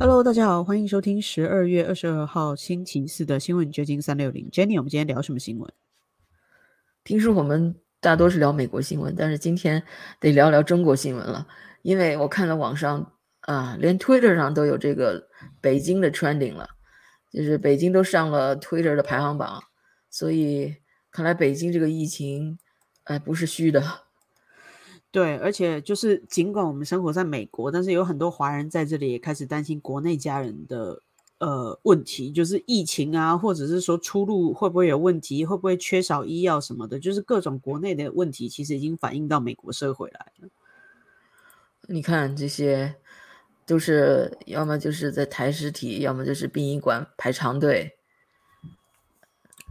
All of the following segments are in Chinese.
Hello，大家好，欢迎收听十二月二十二号星期四的新闻掘金三六零。Jenny，我们今天聊什么新闻？平时我们大多是聊美国新闻，但是今天得聊聊中国新闻了，因为我看了网上啊，连 Twitter 上都有这个北京的 trending 了，就是北京都上了 Twitter 的排行榜，所以看来北京这个疫情，哎，不是虚的。对，而且就是尽管我们生活在美国，但是有很多华人在这里也开始担心国内家人的呃问题，就是疫情啊，或者是说出路会不会有问题，会不会缺少医药什么的，就是各种国内的问题，其实已经反映到美国社会来了。你看这些，都是要么就是在抬尸体，要么就是殡仪馆排长队。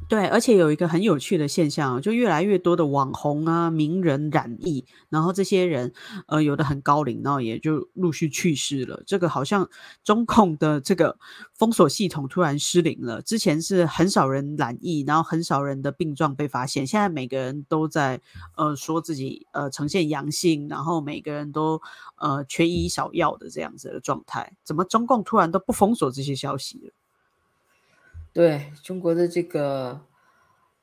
对，而且有一个很有趣的现象，就越来越多的网红啊、名人染疫，然后这些人，呃，有的很高龄，然后也就陆续去世了。这个好像中控的这个封锁系统突然失灵了。之前是很少人染疫，然后很少人的病状被发现，现在每个人都在呃说自己呃呈现阳性，然后每个人都呃缺医少药的这样子的状态。怎么中共突然都不封锁这些消息了？对中国的这个、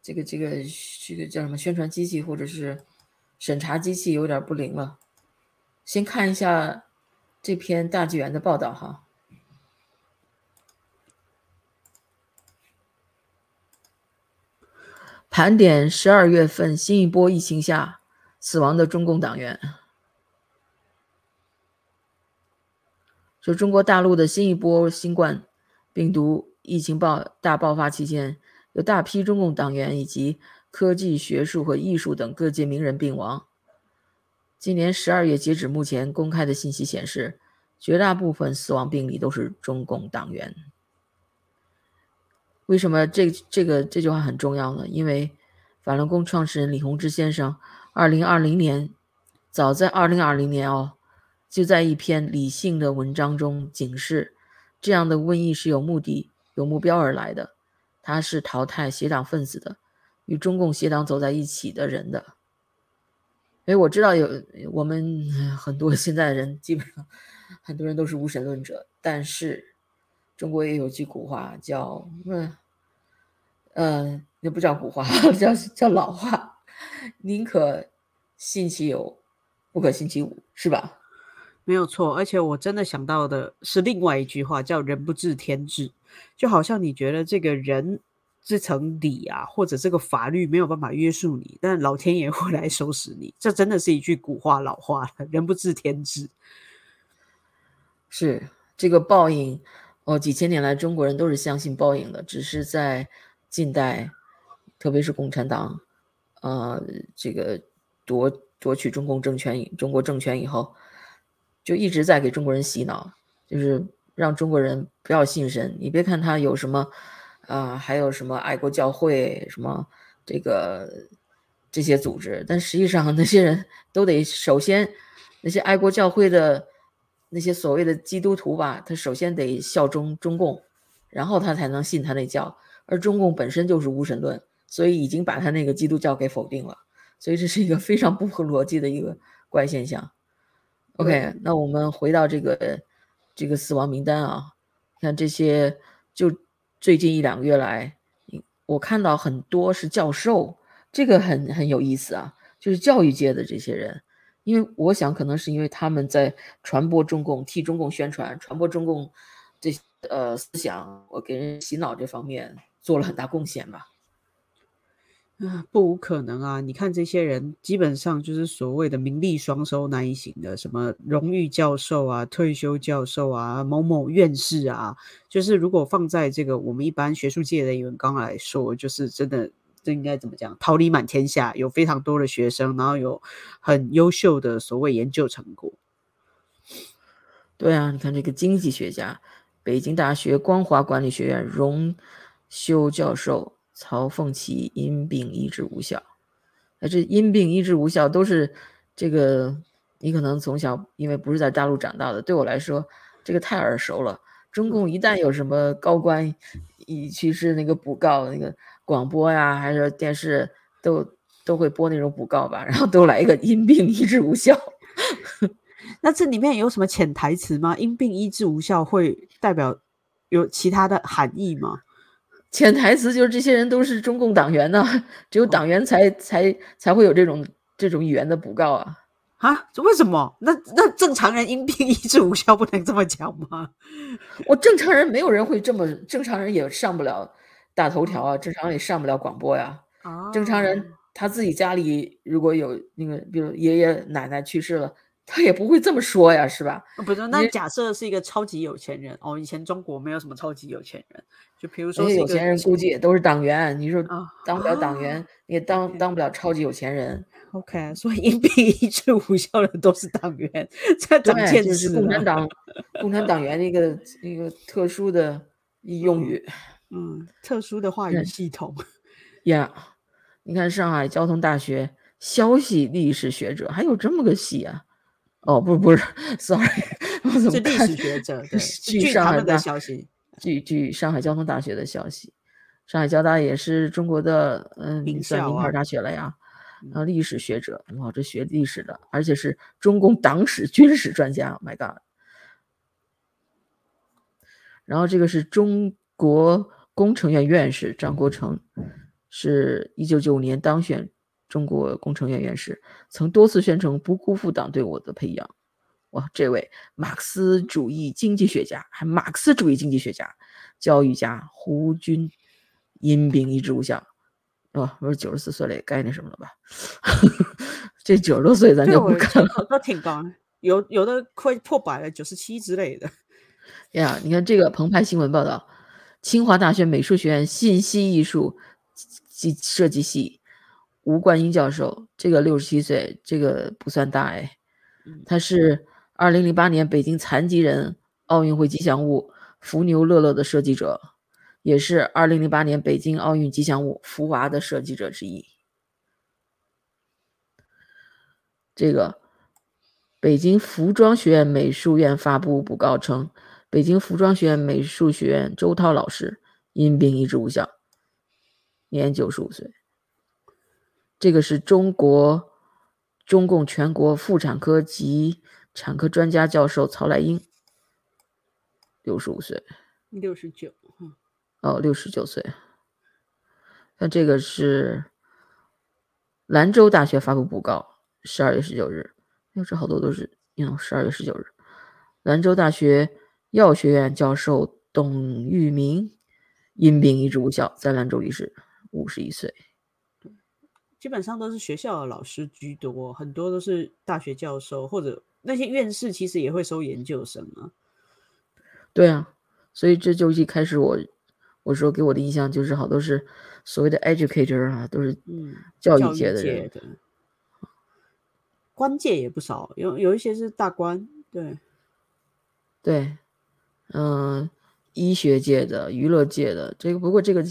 这个、这个、这个叫什么宣传机器或者是审查机器有点不灵了。先看一下这篇大纪元的报道哈，盘点十二月份新一波疫情下死亡的中共党员，就中国大陆的新一波新冠病毒。疫情爆大爆发期间，有大批中共党员以及科技、学术和艺术等各界名人病亡。今年十二月截止目前公开的信息显示，绝大部分死亡病例都是中共党员。为什么这这个这句话很重要呢？因为法轮功创始人李洪志先生，二零二零年，早在二零二零年哦，就在一篇理性的文章中警示，这样的瘟疫是有目的。有目标而来的，他是淘汰邪党分子的，与中共邪党走在一起的人的。哎，我知道有我们很多现在的人，基本上很多人都是无神论者，但是中国也有句古话叫“嗯嗯”，那不叫古话，叫叫老话，宁可信其有，不可信其无，是吧？没有错，而且我真的想到的是另外一句话，叫“人不治天治”。就好像你觉得这个人这层理啊，或者这个法律没有办法约束你，但老天爷会来收拾你。这真的是一句古话老话了，“人不治天治”。是这个报应哦，几千年来中国人都是相信报应的，只是在近代，特别是共产党，呃，这个夺夺取中共政权、中国政权以后。就一直在给中国人洗脑，就是让中国人不要信神。你别看他有什么，啊，还有什么爱国教会，什么这个这些组织，但实际上 那些人都得首先，那些爱国教会的那些所谓的基督徒吧，他首先得效忠中共，然后他才能信他那教。而中共本身就是无神论，所以已经把他那个基督教给否定了。所以这是一个非常不合逻辑的一个怪现象。OK，那我们回到这个这个死亡名单啊，看这些，就最近一两个月来，我看到很多是教授，这个很很有意思啊，就是教育界的这些人，因为我想可能是因为他们在传播中共、替中共宣传、传播中共这呃思想，我给人洗脑这方面做了很大贡献吧。啊，不无可能啊！你看这些人，基本上就是所谓的名利双收那一型的，什么荣誉教授啊、退休教授啊、某某院士啊，就是如果放在这个我们一般学术界的人刚来说，就是真的，这应该怎么讲？桃李满天下，有非常多的学生，然后有很优秀的所谓研究成果。对啊，你看这个经济学家，北京大学光华管理学院荣休教授。曹凤奇因病医治无效，那这因病医治无效都是这个，你可能从小因为不是在大陆长大的，对我来说这个太耳熟了。中共一旦有什么高官一去世，那个补告，那个广播呀还是电视都都会播那种补告吧，然后都来一个因病医治无效。那这里面有什么潜台词吗？因病医治无效会代表有其他的含义吗？潜台词就是这些人都是中共党员呢，只有党员才才才会有这种这种语言的补告啊。啊？这为什么？那那正常人因病 医治无效不能这么讲吗？我正常人没有人会这么，正常人也上不了大头条啊，正常人也上不了广播呀。啊正常人他自己家里如果有那个，比如爷爷奶奶去世了。他也不会这么说呀，是吧？不是，那假设是一个超级有钱人哦。以前中国没有什么超级有钱人，就比如说有钱人估计也都是党员。你说当不了党员，也当当不了超级有钱人。OK，所以因病医治无效的都是党员，这长见识。共产党，共产党员那个那个特殊的用语，嗯，特殊的话语系统。呀，你看上海交通大学消息历史学者，还有这么个系啊？哦，不，不是，sorry，我怎么历史学者？据上海的消息，据据上海交通大学的消息，上海交大也是中国的嗯名校名牌大学了呀。然后，历史学者，哇，这学历史的，而且是中共党史、军事专家，My God。然后这个是中国工程院院士张国成，是一九九五年当选。中国工程院院士曾多次宣称不辜负党对我的培养。哇，这位马克思主义经济学家，还马克思主义经济学家、教育家胡军因病医治无效。哦，不是九十四岁了，也该那什么了吧？这九十多岁咱就不看了。都挺高，有有的快破百了，九十七之类的。呀，你看这个澎湃新闻报道，清华大学美术学院信息艺术及设计系。吴冠英教授，这个六十七岁，这个不算大哎，他是二零零八年北京残疾人奥运会吉祥物福牛乐乐的设计者，也是二零零八年北京奥运吉祥物福娃的设计者之一。这个北京服装学院美术院发布布告称，北京服装学院美术学院周涛老师因病医治无效，年九十五岁。这个是中国中共全国妇产科及产科专家教授曹来英，六十五岁，六十九，哦，六十九岁。那这个是兰州大学发布布告，十二月十九日，要这好多都是，嗯，十二月十九日，兰州大学药学院教授董玉明因病医治无效，在兰州离世，五十一岁。基本上都是学校的老师居多，很多都是大学教授或者那些院士，其实也会收研究生啊。对啊，所以这就一开始我我说给我的印象就是好多是所谓的 educator 啊，都是嗯教育界的人，官界也不少，有有一些是大官，对对，嗯，医学界的、娱乐界的这个，不过这个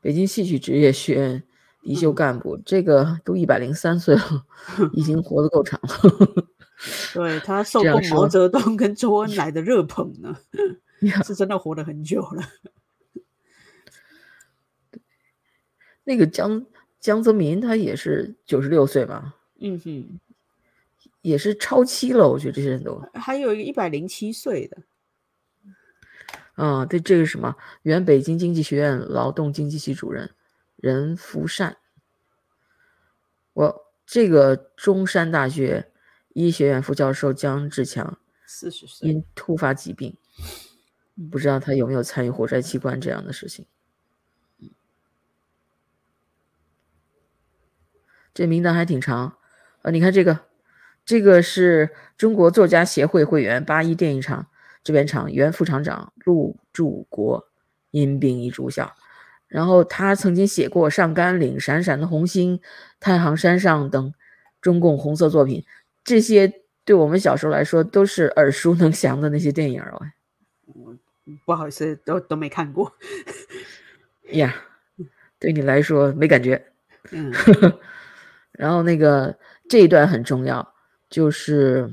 北京戏曲职业学院。离休干部，这个都一百零三岁了，已经活得够长了。对他受过毛泽东跟周恩来 的热捧呢，是真的活了很久了。那个江江泽民他也是九十六岁吧？嗯哼，也是超期了。我觉得这些人都还有一个一百零七岁的。啊，对，这个什么原北京经济学院劳动经济系主任。任福善，我这个中山大学医学院副教授江志强，四十岁，因突发疾病，不知道他有没有参与火灾器官这样的事情。这名单还挺长啊！你看这个，这个是中国作家协会会员八一电影厂制片厂原副厂长陆柱国，因病已住校。然后他曾经写过《上甘岭》《闪闪的红星》《太行山上》等中共红色作品，这些对我们小时候来说都是耳熟能详的那些电影哦。不好意思，都都没看过。呀，对你来说没感觉。嗯。然后那个这一段很重要，就是，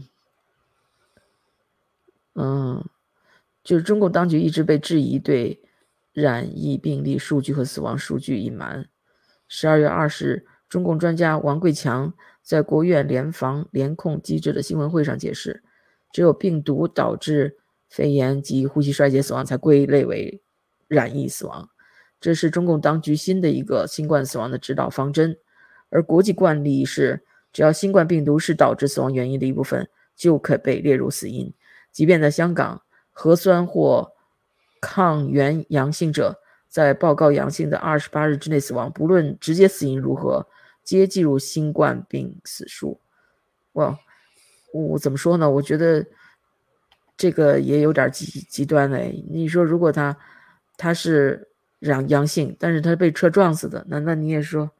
嗯，就是中共当局一直被质疑对。染疫病例数据和死亡数据隐瞒。十二月二十日，中共专家王贵强在国务院联防联控机制的新闻会上解释，只有病毒导致肺炎及呼吸衰竭死亡才归类为染疫死亡。这是中共当局新的一个新冠死亡的指导方针。而国际惯例是，只要新冠病毒是导致死亡原因的一部分，就可被列入死因。即便在香港，核酸或抗原阳性者在报告阳性的二十八日之内死亡，不论直接死因如何，皆计入新冠病死数。哇，我怎么说呢？我觉得这个也有点极极端嘞。你说，如果他他是阳阳性，但是他被车撞死的，难道你也说？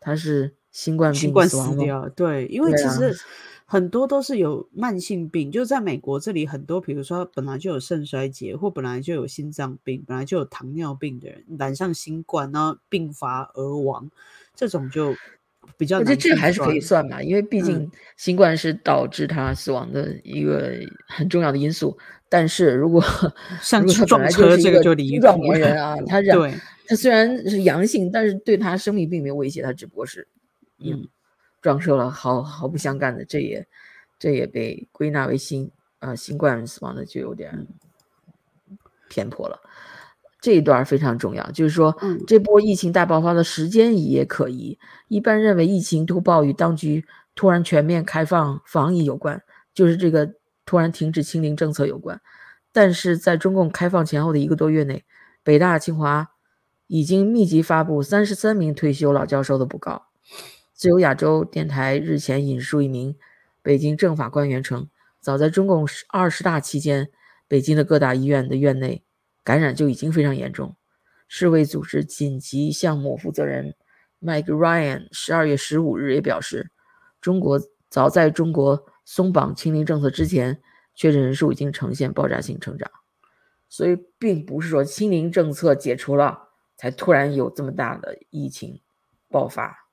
他是新冠病死亡吗，对，因为其实很多都是有慢性病，就在美国这里，很多比如说本来就有肾衰竭，或本来就有心脏病，本来就有糖尿病的人，染上新冠然后并发而亡，这种就比较。我觉得这还是可以算吧，因为毕竟新冠是导致他死亡的一个很重要的因素。但是如果 像撞车这个就离中年人啊，他染。他虽然是阳性，但是对他生命并没有威胁，他只不过是，嗯，撞车了，毫毫不相干的，这也这也被归纳为新啊新冠死亡的，就有点偏颇了。这一段非常重要，就是说，这波疫情大爆发的时间也可疑。一般认为，疫情突爆与当局突然全面开放防疫有关，就是这个突然停止清零政策有关。但是在中共开放前后的一个多月内，北大、清华。已经密集发布三十三名退休老教授的布告。自由亚洲电台日前引述一名北京政法官员称，早在中共二十大期间，北京的各大医院的院内感染就已经非常严重。世卫组织紧急项目负责人 Mike Ryan 十二月十五日也表示，中国早在中国松绑清零政策之前，确诊人数已经呈现爆炸性成长。所以，并不是说清零政策解除了。才突然有这么大的疫情爆发，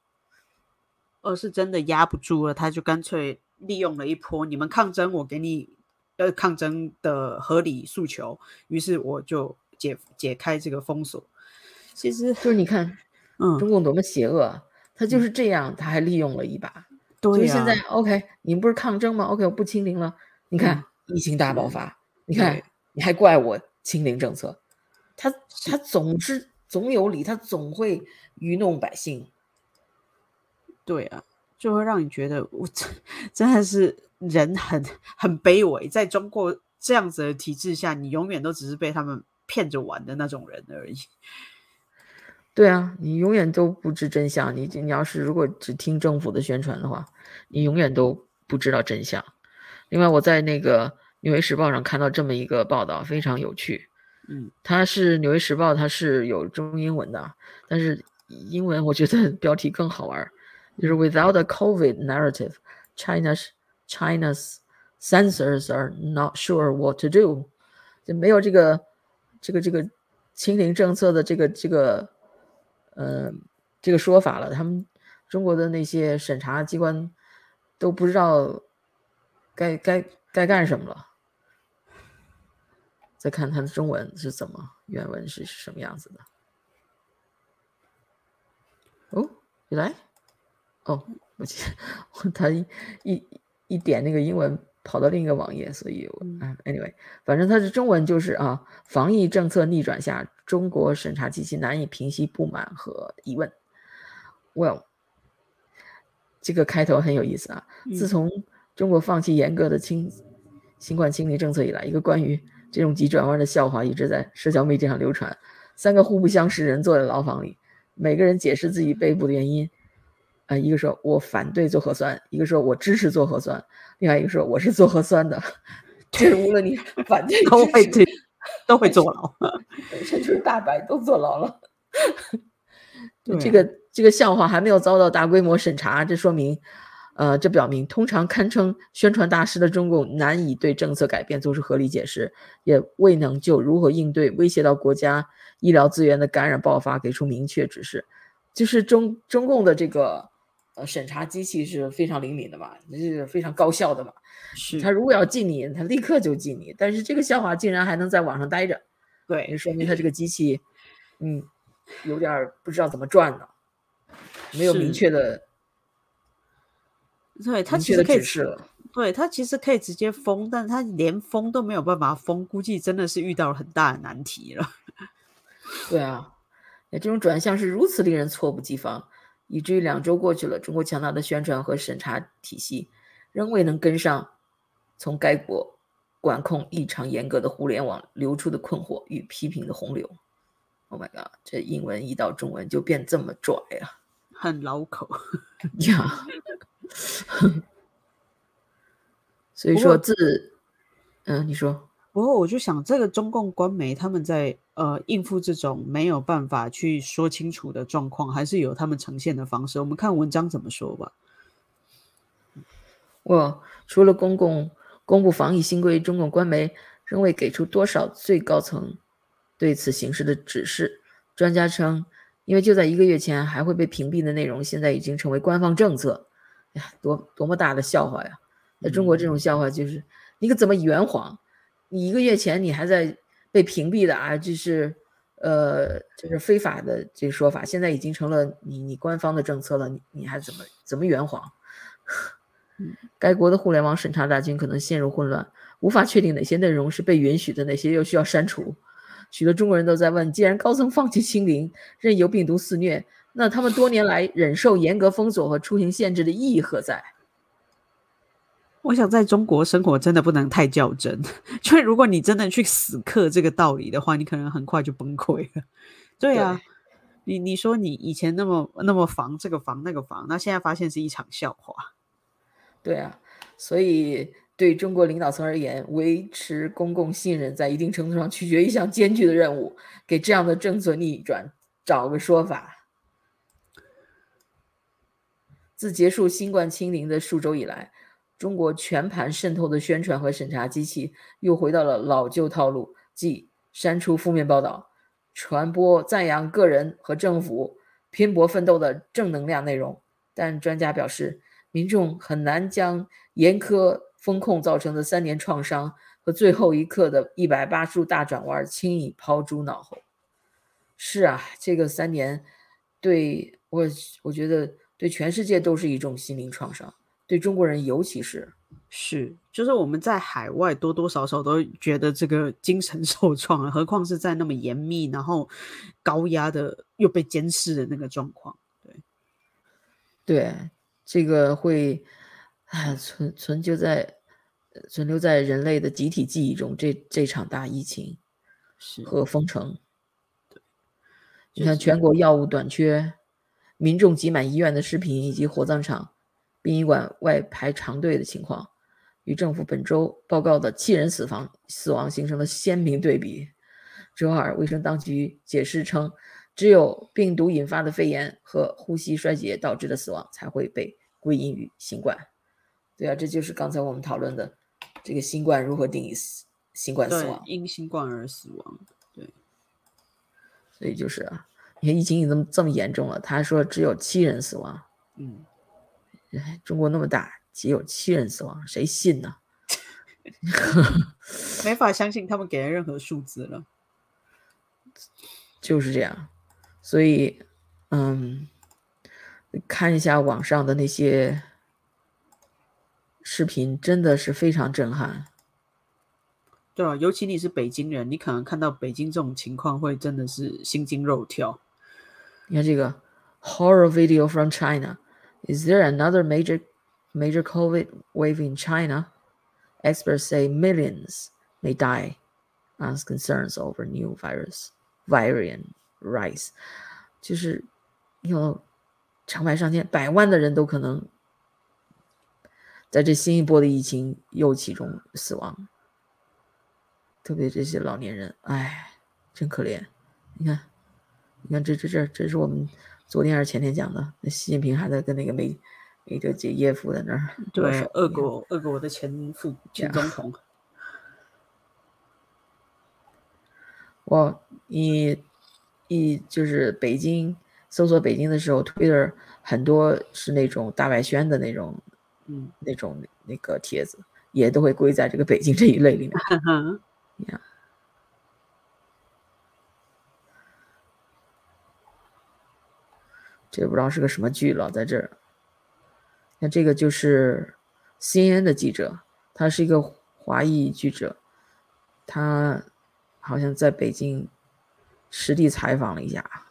而是真的压不住了，他就干脆利用了一波你们抗争，我给你呃抗争的合理诉求，于是我就解解开这个封锁。其实就是你看，嗯，中共多么邪恶，他就是这样，他还利用了一把。对呀。现在 OK，你们不是抗争吗？OK，我不清零了。你看疫情大爆发，你看你还怪我清零政策，他他总是。总有理，他总会愚弄百姓。对啊，就会让你觉得我真真的是人很很卑微，在中国这样子的体制下，你永远都只是被他们骗着玩的那种人而已。对啊，你永远都不知真相。你你要是如果只听政府的宣传的话，你永远都不知道真相。另外，我在那个《纽约时报》上看到这么一个报道，非常有趣。嗯，它是《纽约时报》，它是有中英文的，但是英文我觉得 标题更好玩，就是 Without a COVID narrative, China's China's censors are not sure what to do，就没有这个这个这个清零政策的这个这个呃这个说法了，他们中国的那些审查机关都不知道该该该干什么了。再看它的中文是怎么，原文是什么样子的。哦，你来，哦，我记，他一一一点那个英文跑到另一个网页，所以，嗯，anyway，反正它是中文，就是啊，防疫政策逆转下，中国审查机器难以平息不满和疑问。Well，这个开头很有意思啊。自从中国放弃严格的清新冠清零政策以来，一个关于这种急转弯的笑话一直在社交媒体上流传。三个互不相识人坐在牢房里，每个人解释自己被捕的原因。啊，一个说我反对做核酸，一个说我支持做核酸，另外一个说我是做核酸的。这 无论你反对都会对都会坐牢，本身就是大白都坐牢了。这个这个笑话还没有遭到大规模审查，这说明。呃，这表明通常堪称宣传大师的中共难以对政策改变做出合理解释，也未能就如何应对威胁到国家医疗资源的感染爆发给出明确指示。就是中中共的这个呃审查机器是非常灵敏的嘛，是非常高效的嘛。是他如果要禁你，他立刻就禁你。但是这个笑话竟然还能在网上待着，对，说明他这个机器，嗯，有点不知道怎么转呢，没有明确的。对他其实可以，对他其实可以直接封，但他连封都没有办法封，估计真的是遇到了很大的难题了。对啊，那这种转向是如此令人猝不及防，以至于两周过去了，中国强大的宣传和审查体系仍未能跟上从该国管控异常严格的互联网流出的困惑与批评的洪流。Oh my god，这英文一到中文就变这么拽啊！很老口呀。所以说，自嗯，你说，不过我就想，这个中共官媒他们在呃应付这种没有办法去说清楚的状况，还是有他们呈现的方式。我们看文章怎么说吧。我除了公共公布防疫新规，中共官媒仍未给出多少最高层对此形势的指示。专家称，因为就在一个月前还会被屏蔽的内容，现在已经成为官方政策。哎呀，多多么大的笑话呀！在中国，这种笑话就是你可怎么圆谎？你一个月前你还在被屏蔽的啊，这是呃，就是非法的这个说法，现在已经成了你你官方的政策了，你你还怎么怎么圆谎？该国的互联网审查大军可能陷入混乱，无法确定哪些内容是被允许的，哪些又需要删除。许多中国人都在问：既然高层放弃清零，任由病毒肆虐，那他们多年来忍受严格封锁和出行限制的意义何在？我想在中国生活真的不能太较真，因为如果你真的去死磕这个道理的话，你可能很快就崩溃了。对啊，你你说你以前那么那么防这个防那个防，那现在发现是一场笑话。对啊，所以对中国领导层而言，维持公共信任在一定程度上取决于一项艰巨的任务：给这样的政策逆转找个说法。自结束新冠清零的数周以来。中国全盘渗透的宣传和审查机器又回到了老旧套路，即删除负面报道，传播赞扬个人和政府拼搏奋斗的正能量内容。但专家表示，民众很难将严苛风控造成的三年创伤和最后一刻的一百八十度大转弯轻易抛诸脑后。是啊，这个三年对我，我觉得对全世界都是一种心灵创伤。对中国人，尤其是是，就是我们在海外多多少少都觉得这个精神 受创了，何况是在那么严密、然后高压的又被监视的那个状况。对，对，这个会啊存存就在存留在人类的集体记忆中。这这场大疫情是和封城，对，你看全国药物短缺，民众挤满医院的视频，以及火葬场。殡仪馆外排长队的情况，与政府本周报告的七人死亡死亡形成了鲜明对比。周二，卫生当局解释称，只有病毒引发的肺炎和呼吸衰竭导致的死亡才会被归因于新冠。对啊，这就是刚才我们讨论的这个新冠如何定义死新冠死亡？因新冠而死亡。对，所以就是啊，你看疫情已经这么这么严重了，他说只有七人死亡。嗯。中国那么大，只有七人死亡，谁信呢？没法相信他们给的任何数字了。就是这样，所以，嗯，看一下网上的那些视频，真的是非常震撼。对啊，尤其你是北京人，你可能看到北京这种情况，会真的是心惊肉跳。你看这个 horror video from China。Is there another major major COVID wave in China? Experts say millions may die as concerns over new virus variant rise. 就是有成百上千、百万的人都可能在这新一波的疫情又其中死亡，特别这些老年人，哎，真可怜。你看，你看这这这，这是我们。昨天还是前天讲的，那习近平还在跟那个梅梅德杰耶夫在那儿。对，俄国俄国的前副前总统。我一一就是北京搜索北京的时候，Twitter 很多是那种大外宣的那种，嗯，那种那个帖子，也都会归在这个北京这一类里面。你看。这不知道是个什么剧了，在这儿。那这个就是 CNN 的记者，他是一个华裔记者，他好像在北京实地采访了一下。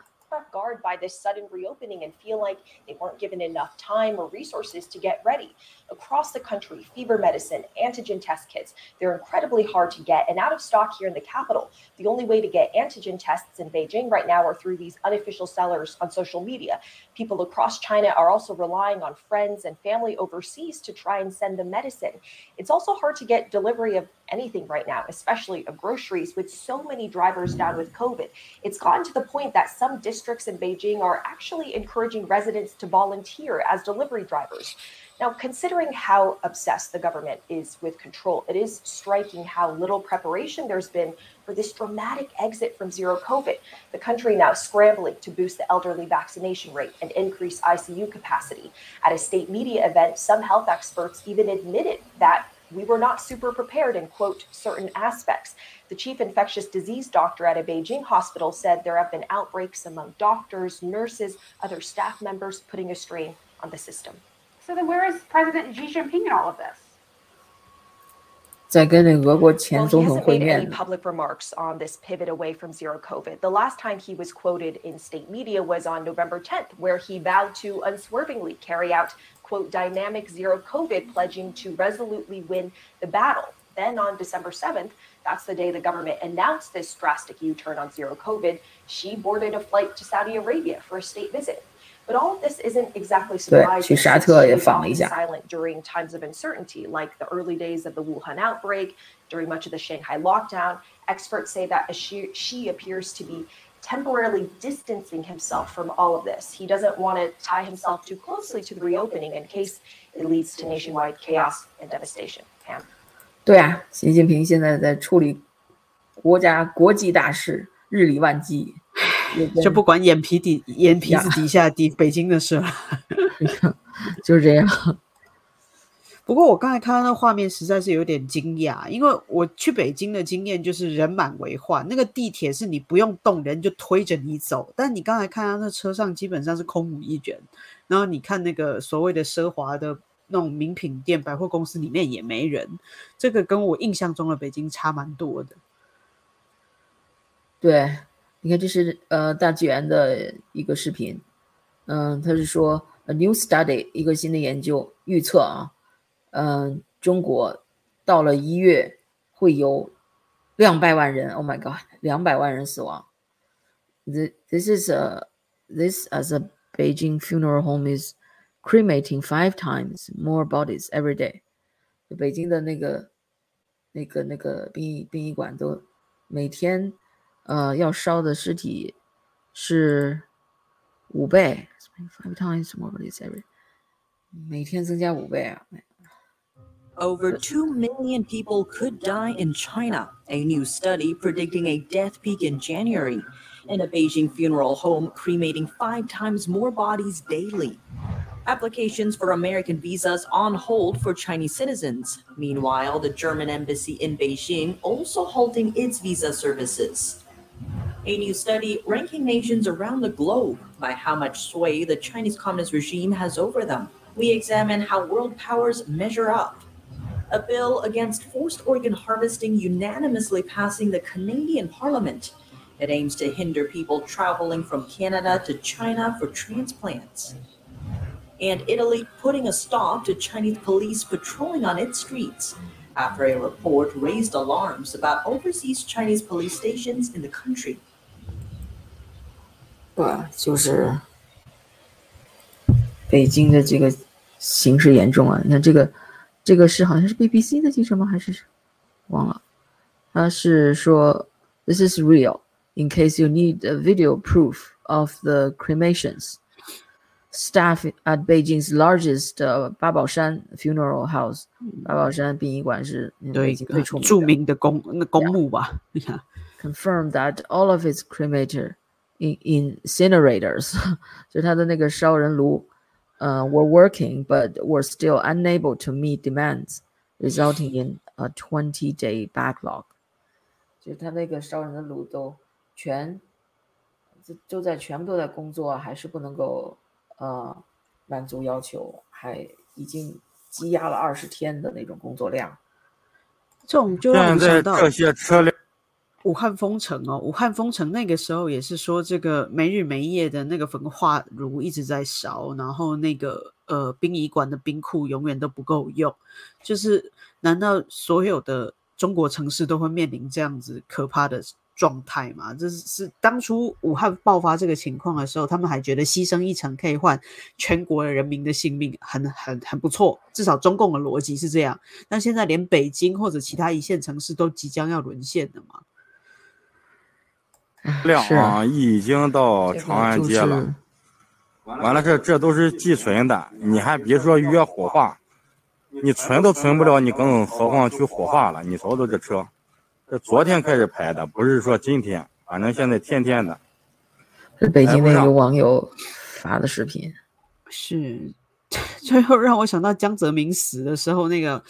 By this sudden reopening and feel like they weren't given enough time or resources to get ready. Across the country, fever medicine, antigen test kits, they're incredibly hard to get and out of stock here in the capital. The only way to get antigen tests in Beijing right now are through these unofficial sellers on social media. People across China are also relying on friends and family overseas to try and send them medicine. It's also hard to get delivery of anything right now, especially of groceries, with so many drivers down with COVID. It's gotten to the point that some districts in Beijing are actually encouraging residents to volunteer as delivery drivers. Now, considering how obsessed the government is with control, it is striking how little preparation there's been for this dramatic exit from zero COVID. The country now scrambling to boost the elderly vaccination rate and increase ICU capacity. At a state media event, some health experts even admitted that we were not super prepared in quote certain aspects. The chief infectious disease doctor at a Beijing hospital said there have been outbreaks among doctors, nurses, other staff members, putting a strain on the system. So then, where is President Xi Jinping in all of this? 在跟那俄国前 Well, he 总统 hasn't 会 made any 面， public remarks on this pivot away from zero COVID. The last time he was quoted in state media was on November 10th, where he vowed to unswervingly carry out, quote, dynamic zero COVID, pledging to resolutely win the battle. Then on December 7th, that's the day the government announced this drastic U turn on zero COVID. She boarded a flight to Saudi Arabia for a state visit. But all of this isn't exactly 对， surprising. 去沙 since 特 she 也 was 访了一 often 下。 silent during times of uncertainty, like the early days of the Wuhan outbreak, during much of the Shanghai lockdown. Experts say that she, she appears to be temporarily distancing himself from all of this. He doesn't want to tie himself too closely to the reopening in case it leads to nationwide chaos and devastation. Pam. 对啊，习近平现在在处理国家国际大事，日理万机，也跟 就不管眼皮底眼皮子底下底北京的事了。就是这样。不过我刚才看到那画面，实在是有点惊讶，因为我去北京的经验就是人满为患，那个地铁是你不用动，人就推着你走。但你刚才看到那车上基本上是空无一人，然后你看那个所谓的奢华的那种名品店、百货公司里面也没人，这个跟我印象中的北京差蛮多的。对，你看这是呃大纪元的一个视频，嗯，他是说 a new study 一个新的研究预测啊，嗯，中国到了一月会有两百万人，Oh my God，两百万人死亡。This this is a this as a Beijing funeral home is cremating five times more bodies every day。北京的那个那个那个殡仪殡仪馆都每天 呃要烧的尸体是五倍，five times more bodies every，每天增加五倍啊！ Over 2 million people could die in China, a new study predicting a death peak in January, and a Beijing funeral home cremating five times more bodies daily. Applications for American visas on hold for Chinese citizens. Meanwhile, the German embassy in Beijing also halting its visa services. A new study ranking nations around the globe by how much sway the Chinese Communist regime has over them. We examine how world powers measure up a bill against forced organ harvesting unanimously passing the Canadian Parliament. It aims to hinder people traveling from Canada to China for transplants. And Italy putting a stop to Chinese police patrolling on its streets after a report raised alarms about overseas Chinese police stations in the country. 不，就是北京的这个形势严重啊！你看这个，这个是好像是 BBC 的记者吗？还是忘了？他是说 This is real. In case you need a video proof of the cremations, staff at Beijing's largest 呃八宝山 funeral house，八宝山殡仪馆是北对，京最出名的。着名的公那公墓吧，你看， confirmed that all of its cremator in incinerators，就是它的那个烧人炉，呃、were working but were still unable to meet demands, resulting in a twenty-day backlog。就是它那个烧人的炉都全，就就在全部都在工作，还是不能够呃满足要求，还已经积压了二十天的那种工作量。这种就让现在我想到这些车辆，武汉封城哦，武汉封城那个时候也是说这个没日没夜的那个焚化炉一直在烧，然后那个呃殡仪馆的冰库永远都不够用，就是难道所有的中国城市都会面临这样子可怕的状态吗？这是是当初武汉爆发这个情况的时候，他们还觉得牺牲一层可以换全国人民的性命，很很很不错，至少中共的逻辑是这样。但现在连北京或者其他一线城市都即将要沦陷了嘛？量是啊已经到这个长安就是街了。完了，这这都是寄存的，你还别说约火化，你存都存不了，你更何况去火化了？你瞅瞅这车，这昨天开始排的，不是说今天，反正现在天天的。是北京那个网友发的视频。是，最后让我想到江泽民死的时候，那个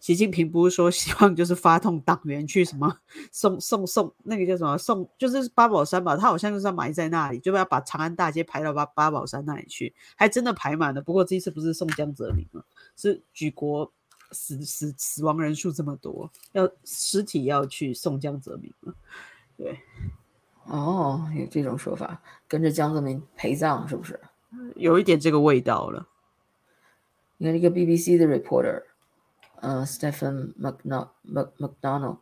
习近平不是说希望就是发动党员去什么送送送那个叫什么送，就是八宝山吧，他好像就是要埋在那里，就要把长安大街排到八八宝山那里去，还真的排满了。不过这一次不是送江泽民了，是举国死死死亡人数这么多，要尸体要去送江泽民了。对，哦，有这种说法，跟着江泽民陪葬是不是？有一点这个味道了。你看这个 BBC 的 reporter，呃，Stephen McNo Mc McDonald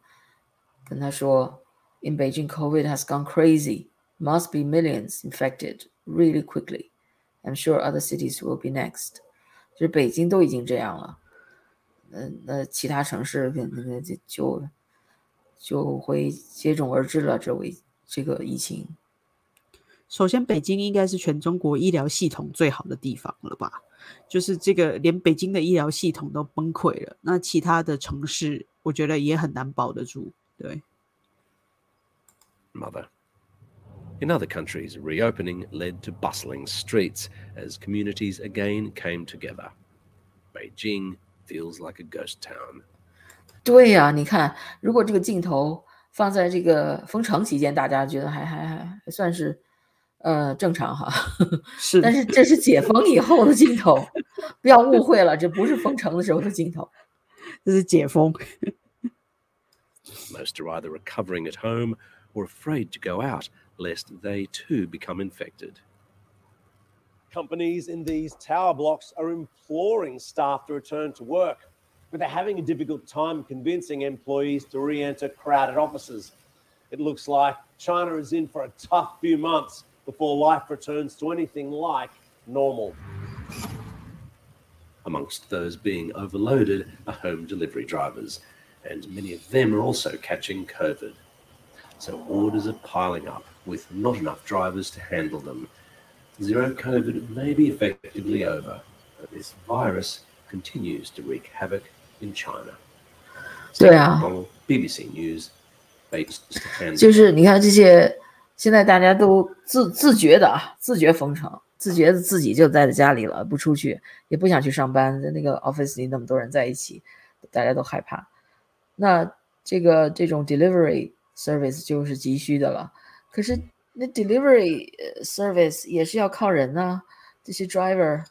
跟他说，In Beijing, COVID has gone crazy. Must be millions infected really quickly. I'm sure other cities will be next. 就是北京都已经这样了，嗯、那其他城市跟那个就就就会接踵而至了，这位这个疫情。首先，北京应该是全中国医疗系统最好的地方了吧？ 就是这个，连北京的医疗系统都崩溃了，那其他的城市，我觉得也很难保得住。对，mother. In other countries, reopening led to bustling streets as communities again came together. Beijing feels like a ghost town. 对呀、你看，如果这个镜头放在这个封城期间，大家觉得还还还还算是呃正常哈。是但是这是解封以后的镜头，不要误会了，这不是封城的时候的镜头。这是解封。 Most are either recovering at home or afraid to go out lest they too become infected. Companies in these tower blocks are imploring staff to return to work, but they're having a difficult time convincing employees to re enter crowded offices. It looks like China is in for a tough few months before life returns to anything like normal. Amongst those being overloaded are home delivery drivers, and many of them are also catching COVID. So orders are piling up with not enough drivers to handle them. Zero COVID may be effectively over, but this virus continues to wreak havoc in China. 对啊， Donald, BBC News, based Japan. 就是你看这些， 现在大家都自自觉的啊，自觉封城，自觉的自己就待在家里了，不出去，也不想去上班，在那个 office 里那么多人在一起，大家都害怕。那这个这种 delivery service 就是急需的了。可是那 delivery service 也是要靠人呐、这些 driver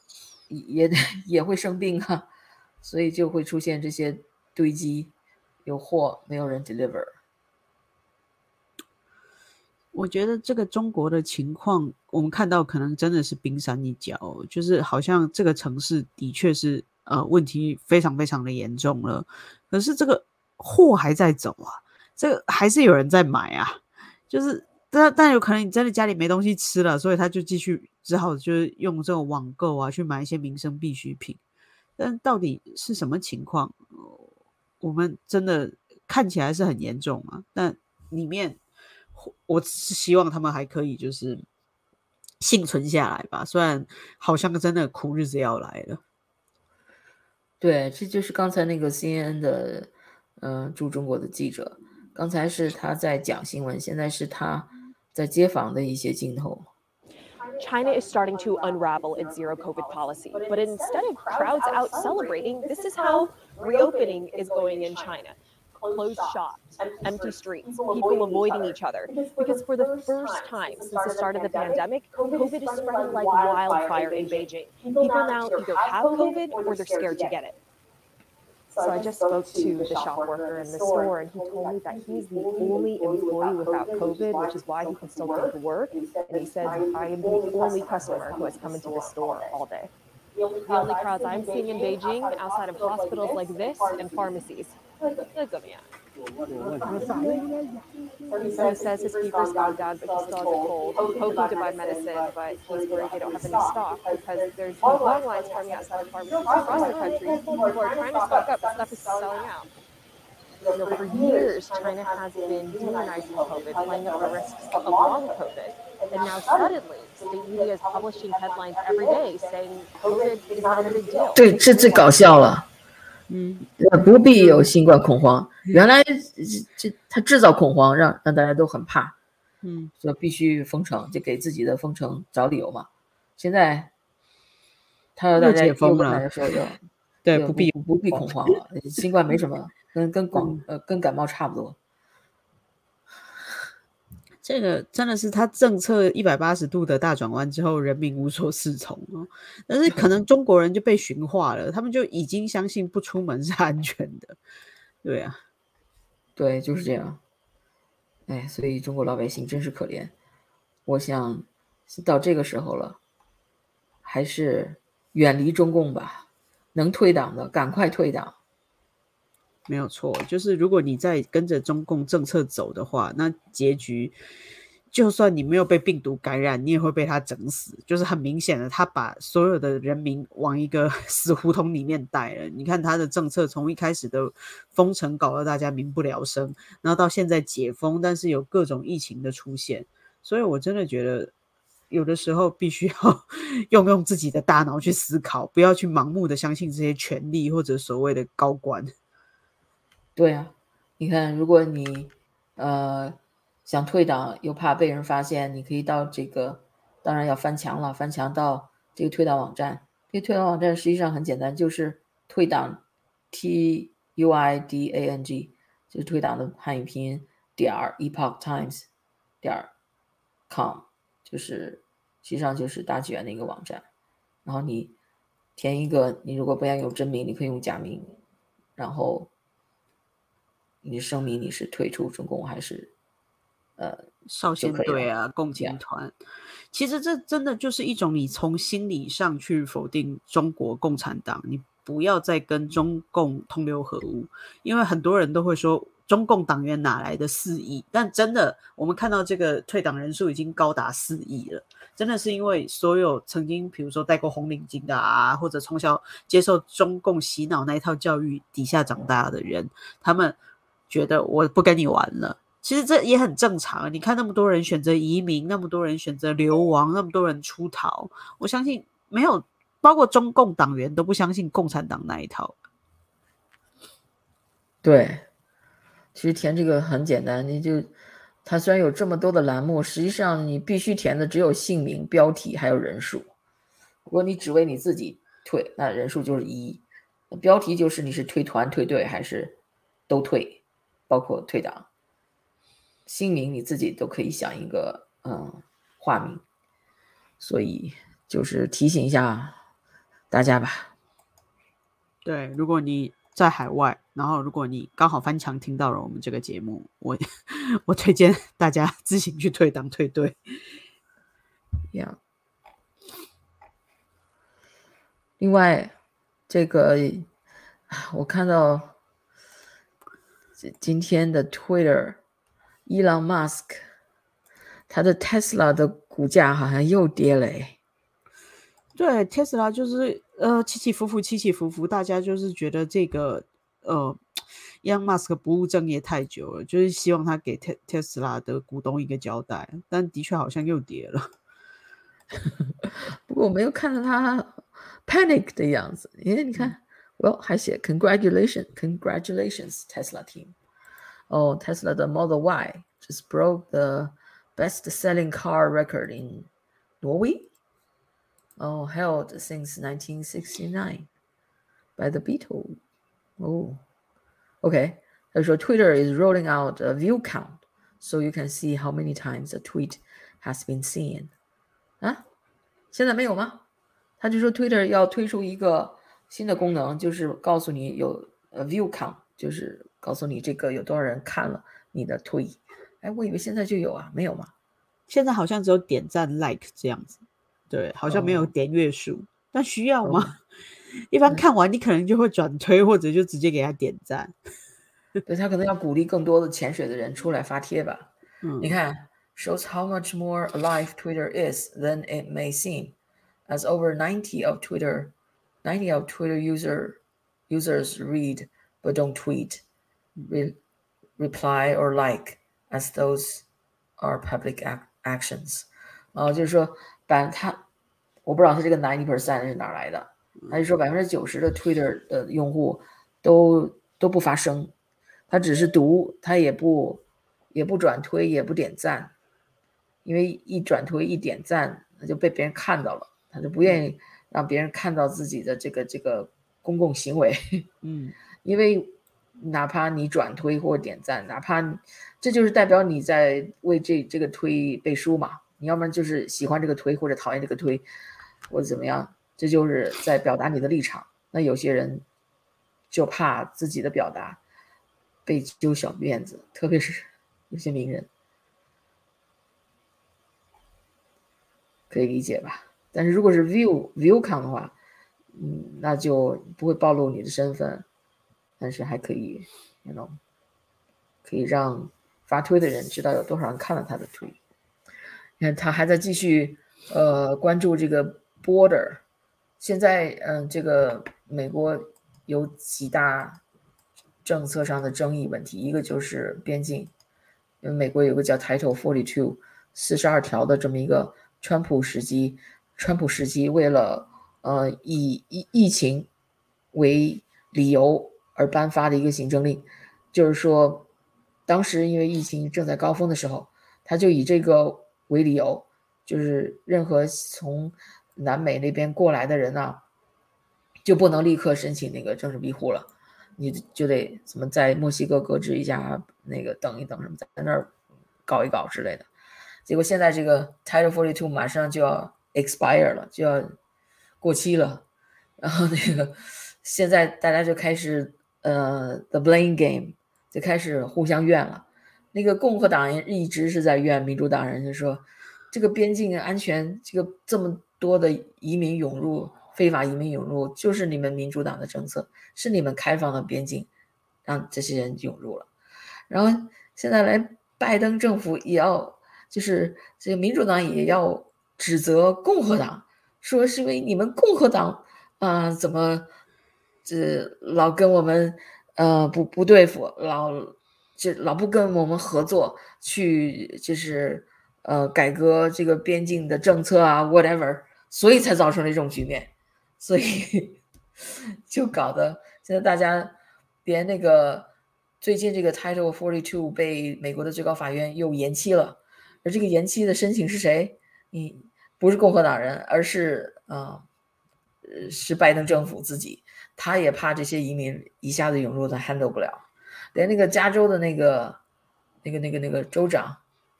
也也也会生病啊，所以就会出现这些堆积，有货没有人 deliver。我觉得这个中国的情况，我们看到可能真的是冰山一角，就是好像这个城市的确是呃问题非常非常的严重了，可是这个货还在走啊，这个还是有人在买啊，就是但但有可能你真的家里没东西吃了，所以他就继续只好就是用这种网购啊去买一些民生必需品，但到底是什么情况，我们真的看起来是很严重啊，但里面。我只是希望他们还可以就是幸存下来吧，虽然好像真的苦日子要来了。对，这就是刚才那个 CNN 的，嗯、驻中国的记者，刚才是他在讲新闻，现在是他在街访的一些镜头。China is starting to unravel its zero COVID policy. But instead of crowds out celebrating, this is how reopening is going in China. Closed shops, empty streets, people avoiding each other. Because for the first time since the start of the pandemic, COVID is spreading like wildfire in Beijing. People now either have COVID or they're scared to get it. So I just spoke to the shop worker in the store, and he told me that he's the only employee without COVID, which is why he can still go to work. And he said, I am the only customer who has come into the store all day. The only crowds I'm seeing in Beijing outside of hospitals like this and pharmacies. 那怎么样？So he says his fever's gone down, but he still has a cold. Hoping to buy medicine, but he's worried they don't have any stock because there's long lines forming outside of pharmacies across the country. People are trying to stock up, but stuff is selling out. You know, for years, China has been demonizing COVID, playing up the risks of long COVID. And now suddenly, state media is publishing headlines every day saying COVID is not a big deal. 对，这最搞笑了。 嗯，呃，不必有新冠恐慌。原来这这他制造恐慌，让让大家都很怕，嗯，说必须封城，就给自己的封城找理由嘛。现在他要大家又解封又跟大了家说要对，不必不不必恐慌了，新冠没什么，跟跟广呃跟感冒差不多。这个真的是他政策一百八十度的大转弯之后，人民无所适从哦。但是可能中国人就被驯化了，他们就已经相信不出门是安全的。对啊，对，就是这样。哎，所以中国老百姓真是可怜。我想是到这个时候了，还是远离中共吧。能退党的赶快退党。没有错，就是如果你在跟着中共政策走的话，那结局就算你没有被病毒感染，你也会被他整死。就是很明显的，他把所有的人民 往一个 死胡同里面带了。你看他的政策从一开始的封城搞得大家民不聊生，然后到现在解封，但是有各种疫情的出现，所以我真的觉得。有的时候必须 要用用自己的大脑去思考，不要去盲目的相信这些权力或者所谓的高官。对呀、你看，如果你呃想退党又怕被人发现，你可以到这个，当然要翻墙了，翻墙到这个退党网站。这个退党网站实际上很简单，就是退党 T U I D A N G，就是退党的汉语拼音点儿 Epoch Times 点儿 com，就是实际上就是大纪元的一个网站。然后你填一个，你如果不想用真名，你可以用假名，然后你声明你是退出中共还是呃少先队啊，共青团，其实这真的就是一种你从心理上去否定中国共产党，你不要再跟中共同流合污，因为很多人都会说中共党员哪来的四亿，但真的我们看到这个退党人数已经高达四亿了，真的是因为所有曾经比如说戴过红领巾的啊，或者从小接受中共洗脑那一套教育底下长大的人，他们觉得我不跟你玩了。其实这也很正常啊。你看那么多人选择移民，那么多人选择流亡，那么多人出逃，我相信没有包括中共党员都不相信共产党那一套。对，其实填这个很简单，你就它虽然有这么多的栏目，实际上你必须填的只有姓名、标题还有人数。如果你只为你自己退，那人数就是一，标题就是你是退团、退队还是都退，包括退党。姓名你自己都可以想一个嗯化名，所以就是提醒一下大家吧。对，如果你在海外，然后如果你刚好翻墙听到了我们这个节目，我 我推荐大家自行去退党退队。呀。另外，这个我看到这今天的 Twitter，伊朗 Musk，他的 Tesla 的股价好像又跌了诶。对，Tesla 就是呃起起伏伏，起起伏伏，大家就是觉得这个呃，Elon Musk 不务正业太久了，就是希望他给 Te Tesla 的股东一个交代，但的确好像又跌了。不过我没有看到他 panic 的样子，因为你看 ，well 还写 congratulations congratulations Tesla team。哦，Tesla 的 Model Y just broke the best-selling car record in Norway. Oh, held since 1969 by the Beatles. Oh, okay. 他说 Twitter is rolling out a view count, so you can see how many times a tweet has been seen. 啊，现在没有吗？他就说 Twitter 要推出一个 新的功能，就是告诉你有呃 view count，就是告诉你这个有多少人看了你的推。哎，我以为现在就有啊，没有吗？现在好像只有点赞 like 这样子，对，好像没有哦点阅数，但需要哦吗？一般嗯看完你可能就会转推，或者就直接给他点赞。对他可能要鼓励更多的潜水的人出来发帖吧。嗯你看，shows how much more alive Twitter is than it may seem, as over ninety of Twitter, 90 of Twitter user users read but don't tweet, re, reply or like, as those are public ac actions. 啊、就是说，百他我不知道他这个 ninety percent 是哪来的，他就说百分之九十的 Twitter 的用户都都不发声，他只是读，他也不也不转推，也不点赞，因为一转推一点赞，他就被别人看到了，他就不愿意让别人看到自己的这个这个公共行为，嗯 因为哪怕你转推或点赞，哪怕这就是代表你在为这这个推背书嘛，你要不然就是喜欢这个推或者讨厌这个推，或者怎么样，这就是在表达你的立场。那有些人就怕自己的表达被揪小辫子，特别是 有些名人，可以理解吧？但是如果是 view view count 的话，嗯，那就不会暴露你的身份，但是还可以，you know，可以让发推的人知道有多少人看了他的推。你看，他还在继续呃关注这个 border。现在，嗯、这个美国有几大政策上的争议问题，一个就是边境，因为美国有个叫 Title Forty Two 四十二条的这么一个川普时期，川普时期为了呃以疫疫情为理由而颁发的一个行政令，就是说，当时因为疫情正在高峰的时候，他就以这个为理由，就是任何从南美那边过来的人啊，就不能立刻申请那个政治庇护了，你就得怎么在墨西哥搁置一下，那个等一等什么，在那儿搞一搞之类的。结果现在这个 Title Forty Two 马上就要 expire 了，就要过期了，然后那个现在大家就开始呃 the blame game 就开始互相怨了。那个共和党人一直是在怨民主党人，就说这个边境安全，这个这么多的移民涌入，非法移民涌入，就是你们民主党的政策，是你们开放的边境，让这些人涌入了。然后现在来拜登政府也要，就是这个民主党也要指责共和党，说是因为你们共和党啊、怎么这老跟我们呃不不对付，老这老不跟我们合作去就是呃改革这个边境的政策啊，whatever，所以才造成了这种局面，所以 就搞得现在大家连那个最近这个 Title Forty Two 被美国的最高法院又延期了，而这个延期的申请是谁？你不是共和党人，而是啊。呃，是拜登政府自己，他也怕这些移民一下子涌入，他 handle 不了。连那个加州的那个、那个、那个、那个州长，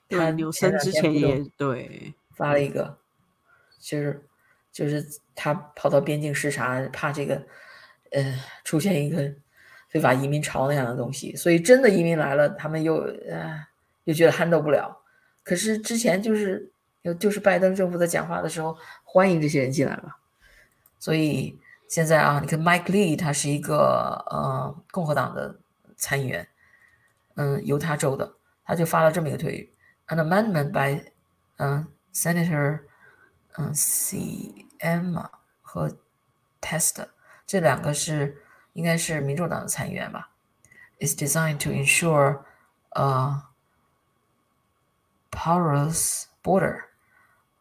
他前两森之天也对，发了一个，就是就是他跑到边境视察，怕这个呃出现一个非法移民潮那样的东西，所以真的移民来了，他们又呃又觉得 handle 不了。可是之前就是有就是拜登政府在讲话的时候欢迎这些人进来嘛，所以现在啊，你看 Mike Lee 他是一个呃共和党的参议员，嗯，犹他州的，他就发了这么一个推语：An amendment by 嗯、Senator 嗯 C.M. 和 Test 这两个是应该是民主党的参议员吧，is designed to ensure a porous border,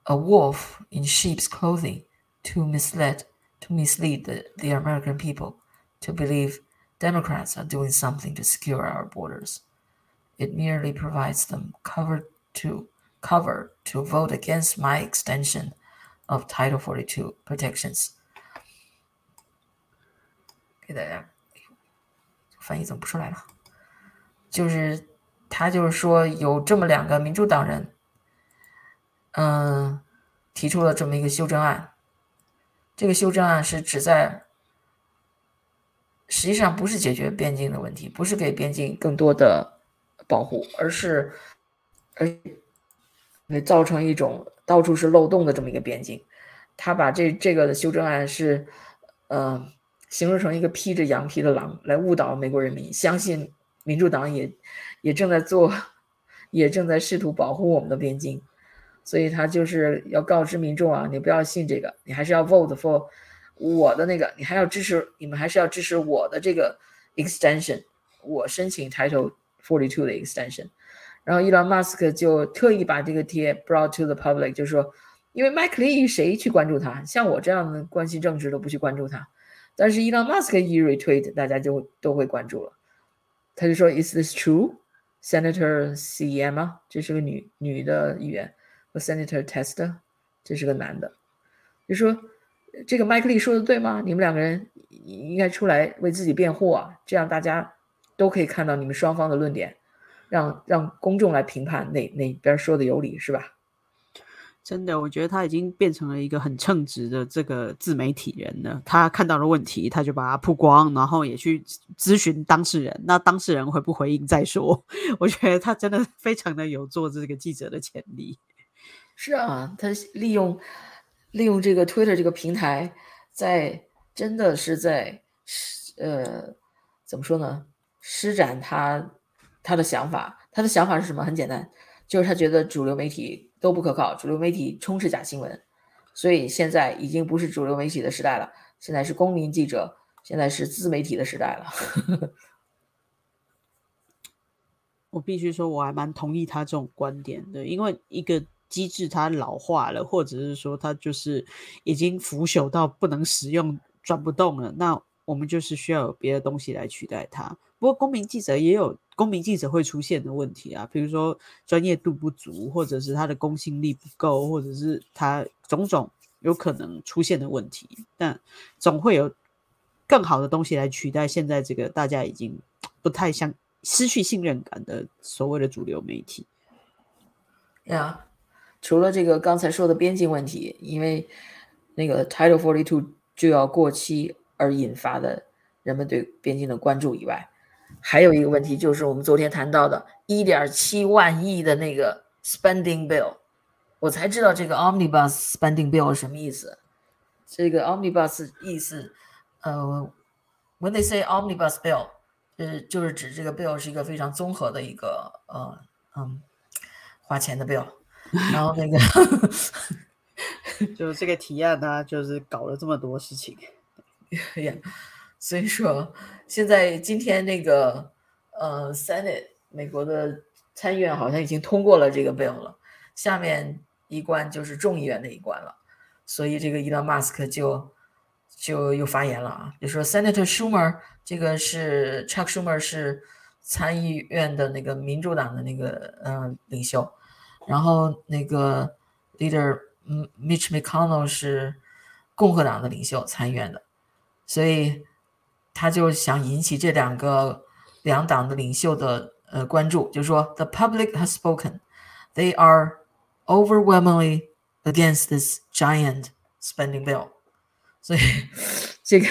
a wolf in sheep's clothing to mislead to mislead the, the American people to believe Democrats are doing something to secure our borders. It merely provides them cover to cover to vote against my extension of Title 42 protections. 给大家，哎呦，翻译怎么不出来了？就是他就是说有这么两个民主党人， 嗯，提出了这么一个修正案。这个修正案是旨在实际上不是解决边境的问题，不是给边境更多的保护，而是而会造成一种到处是漏洞的这么一个边境。他把这这个的修正案是，呃，形容成一个披着羊皮的狼来误导美国人民，相信民主党也也正在做，也正在试图保护我们的边境。所以他就是要告知民众啊，你不要信这个，你还是要 vote for。我的那个，你还要支持，你们还是要支持我的这个 extension，我申请 Title Forty Two 的 extension。然后伊朗马斯克就特意把这个贴 brought to the public，就是说，因为麦克利谁去关注他？像我这样的关心政治都不去关注他，但是伊朗马斯克一 retweet，大家就都会关注了。他就说，Is this true, Senator Siema？这是个女女的议员，Senator Testa，这是个男的，就说。这个麦克利说的对吗？你们两个人应该出来为自己辩护啊，这样大家都可以看到你们双方的论点，让让公众来评判哪哪边说的有理，是吧？真的，我觉得他已经变成了一个很称职的这个自媒体人了。他看到了问题，他就把它曝光，然后也去咨询当事人。那当事人回不回应再说。我觉得他真的非常的有做这个记者的潜力。是啊，他利用。利用这个 Twitter 这个平台，在真的是在呃，怎么说呢？施展他他的想法。他的想法是什么？很简单，就是他觉得主流媒体都不可靠，主流媒体充斥假新闻，所以现在已经不是主流媒体的时代了，现在是公民记者，现在是自媒体的时代了。我必须说，我还蛮同意他这种观点的，因为一个。机制它老化了，或者是说它就是已经腐朽到不能使用、转不动了。那我们就是需要有别的东西来取代它。不过，公民记者也有公民记者会出现的问题啊，比如说专业度不足，或者是他的公信力不够，或者是他种种有可能出现的问题。但总会有更好的东西来取代现在这个大家已经不太相失去信任感的所谓的主流媒体。呀。除了这个刚才说的边境问题，因为那个 Title Forty Two 就要过期而引发的人们对边境的关注以外，还有一个问题就是我们昨天谈到的1.7万亿的那个 Spending Bill，我才知道这个 Omnibus Spending Bill 是什么意思。这个 Omnibus 意思，呃，When they say Omnibus Bill，呃，就是指这个 bill 是一个非常综合的一个呃嗯花钱的 bill。然后那个，就是这个提案呢，就是搞了这么多事情，所以说现在今天那个呃，Senate 美国的参议院好像已经通过了这个 bill 了，下面一关就是众议院的一关了，所以这个 Elon Musk 就就又发言了啊，就说 Senator Schumer 这个是 Chuck Schumer 是参议院的那个民主党的那个嗯领袖。然后那个 leader，嗯，Mitch McConnell 是共和党的领袖，参议院的，所以他就想引起这两个两党的领袖的呃关注，就是说，the public has spoken，they are overwhelmingly against this giant spending bill。所以这个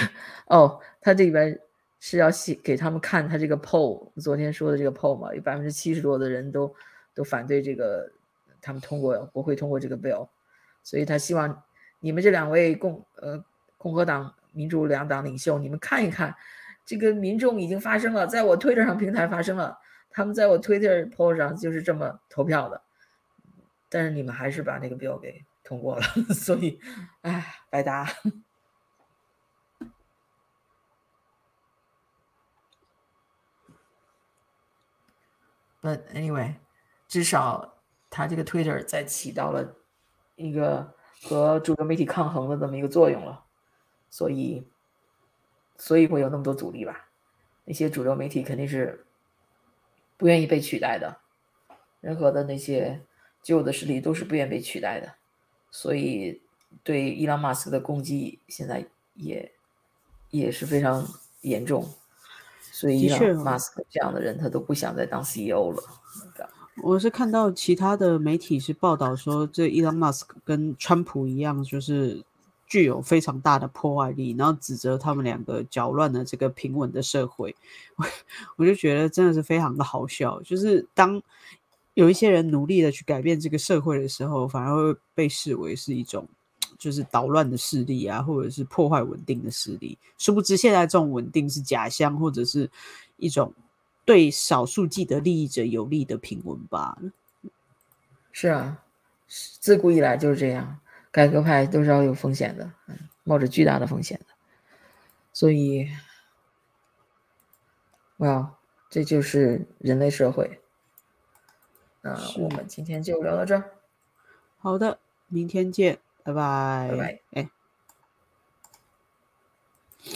哦，他这里边是要写给他们看他这个 poll，昨天说的这个 poll 嘛，有百分之七十多的人都都反对这个。他们通过国会通过这个 bill，所以他希望你们这两位共呃共和党、民主两党领袖，你们看一看，这个民众已经发生了，在我 Twitter 上平台发生了，他们在我 Twitter post 上就是这么投票的，但是你们还是把那个 bill 给通过了，所以，哎，白搭。But anyway，至少。他这个 Twitter 在起到了一个和主流媒体抗衡的这么一个作用了，所以，所以会有那么多阻力吧？那些主流媒体肯定是不愿意被取代的，任何的那些旧的势力都是不愿被取代的，所以对伊朗马斯克的攻击现在也也是非常严重，所以伊朗马斯克这样的人他都不想再当 CEO 了。我是看到其他的媒体是报道说，这伊朗马斯克跟川普一样，就是具有非常大的破坏力，然后指责他们两个搅乱了这个平稳的社会，我我就觉得真的是非常的好笑。就是当有一些人努力的去改变这个社会的时候，反而会被视为是一种就是捣乱的势力啊，或者是破坏稳定的势力。殊不知，现在这种稳定是假象，或者是一种对少数既得利益者有利的平稳罢了。是啊，自古以来就是这样，改革派都是要有风险的，嗯，冒着巨大的风险的。所以，哇，这就是人类社会。那我们今天就聊到这儿。好的，明天见，拜拜。拜拜。哎。